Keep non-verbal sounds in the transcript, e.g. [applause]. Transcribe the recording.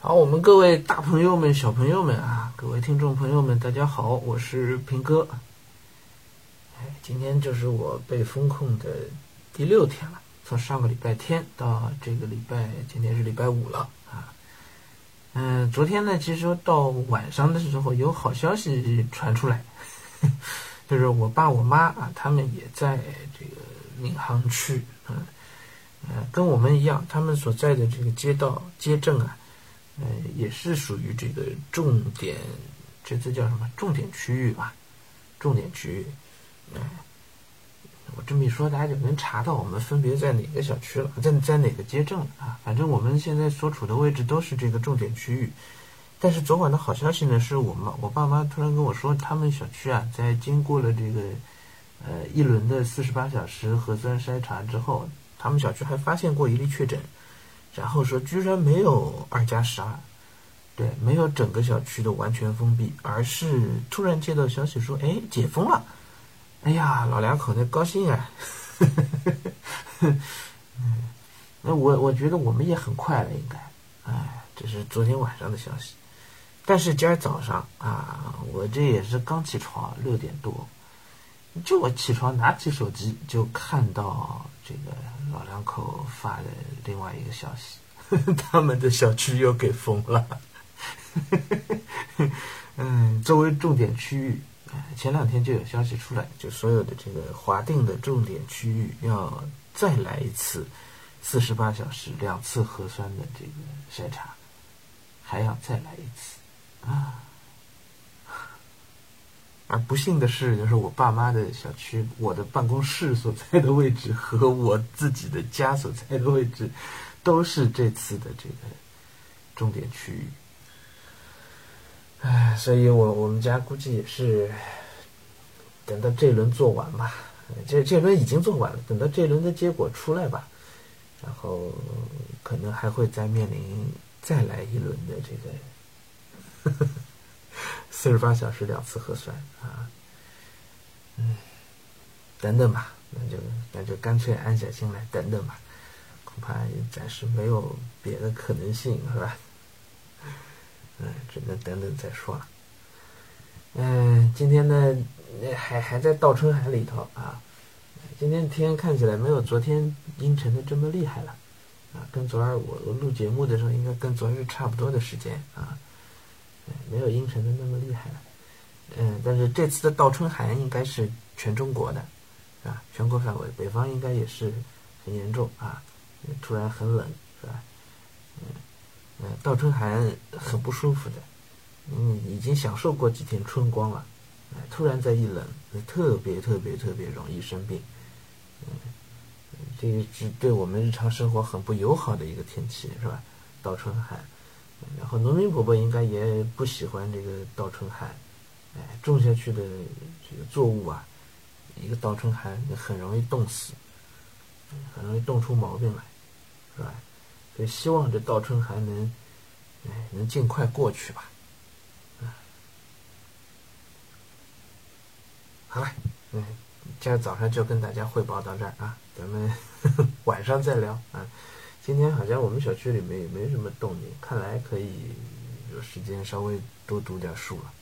好，我们各位大朋友们、小朋友们啊，各位听众朋友们，大家好，我是平哥。哎，今天就是我被封控的第六天了，从上个礼拜天到这个礼拜，今天是礼拜五了啊。嗯，昨天呢，其实到晚上的时候有好消息传出来，[laughs] 就是我爸我妈啊，他们也在这个闵行区，嗯，呃，跟我们一样，他们所在的这个街道街镇啊。呃，也是属于这个重点，这次叫什么重点区域吧？重点区域，哎，我这么一说，大家就能查到我们分别在哪个小区了，在在哪个街镇了啊？反正我们现在所处的位置都是这个重点区域。但是昨晚的好消息呢，是我妈我爸妈突然跟我说，他们小区啊，在经过了这个呃一轮的四十八小时核酸筛查之后，他们小区还发现过一例确诊。然后说，居然没有二加十二，对，没有整个小区的完全封闭，而是突然接到消息说，哎，解封了，哎呀，老两口那高兴啊，[laughs] 嗯，那我我觉得我们也很快了，应该，哎，这是昨天晚上的消息，但是今儿早上啊，我这也是刚起床，六点多，就我起床拿起手机就看到这个。老两口发的另外一个消息，[laughs] 他们的小区又给封了。[laughs] 嗯，作为重点区域，前两天就有消息出来，就所有的这个划定的重点区域要再来一次四十八小时两次核酸的这个筛查，还要再来一次啊。而不幸的是，就是我爸妈的小区，我的办公室所在的位置和我自己的家所在的位置，都是这次的这个重点区域。唉，所以我我们家估计也是等到这轮做完吧，这这轮已经做完了，等到这轮的结果出来吧，然后可能还会再面临再来一轮的这个。呵呵四十八小时两次核酸啊，嗯，等等吧，那就那就干脆安下心来等等吧，恐怕暂时没有别的可能性，是吧？嗯，只能等等再说了。嗯，今天呢还还在倒春寒里头啊，今天天看起来没有昨天阴沉的这么厉害了啊，跟昨儿我我录节目的时候应该跟昨日差不多的时间啊。没有阴沉的那么厉害了，嗯，但是这次的倒春寒应该是全中国的，啊，全国范围，北方应该也是很严重啊，突然很冷，是吧？嗯，嗯，倒春寒很不舒服的，嗯，已经享受过几天春光了，突然再一冷，特别特别特别容易生病，嗯，这个是对我们日常生活很不友好的一个天气，是吧？倒春寒。然后农民伯伯应该也不喜欢这个倒春寒，哎，种下去的这个作物啊，一个倒春寒很容易冻死，很容易冻出毛病来，是吧？所以希望这倒春寒能，哎，能尽快过去吧。好了，嗯，今儿早上就跟大家汇报到这儿啊，咱们 [laughs] 晚上再聊啊。今天好像我们小区里面也没什么动静，看来可以有时间稍微多读点书了。